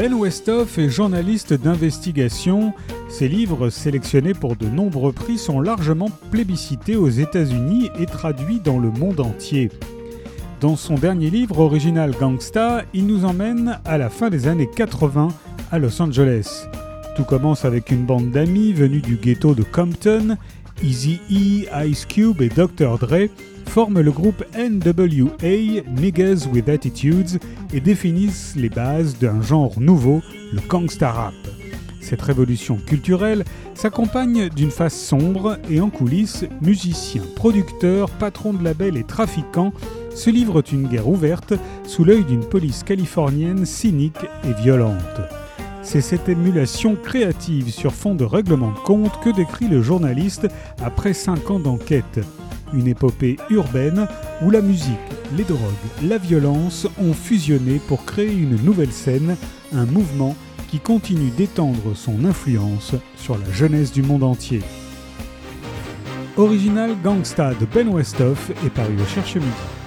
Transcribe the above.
Ben Westhoff est journaliste d'investigation. Ses livres, sélectionnés pour de nombreux prix, sont largement plébiscités aux États-Unis et traduits dans le monde entier. Dans son dernier livre original Gangsta, il nous emmène à la fin des années 80 à Los Angeles. Tout commence avec une bande d'amis venus du ghetto de Compton. Easy E, Ice Cube et Dr. Dre forment le groupe NWA, Niggas with Attitudes, et définissent les bases d'un genre nouveau, le gangsta rap. Cette révolution culturelle s'accompagne d'une face sombre et en coulisses, musiciens, producteurs, patrons de labels et trafiquants se livrent une guerre ouverte sous l'œil d'une police californienne cynique et violente. C'est cette émulation créative sur fond de règlement de compte que décrit le journaliste après cinq ans d'enquête. Une épopée urbaine où la musique, les drogues, la violence ont fusionné pour créer une nouvelle scène, un mouvement qui continue d'étendre son influence sur la jeunesse du monde entier. Original Gangsta de Ben Westhoff est paru au Cherche Midi.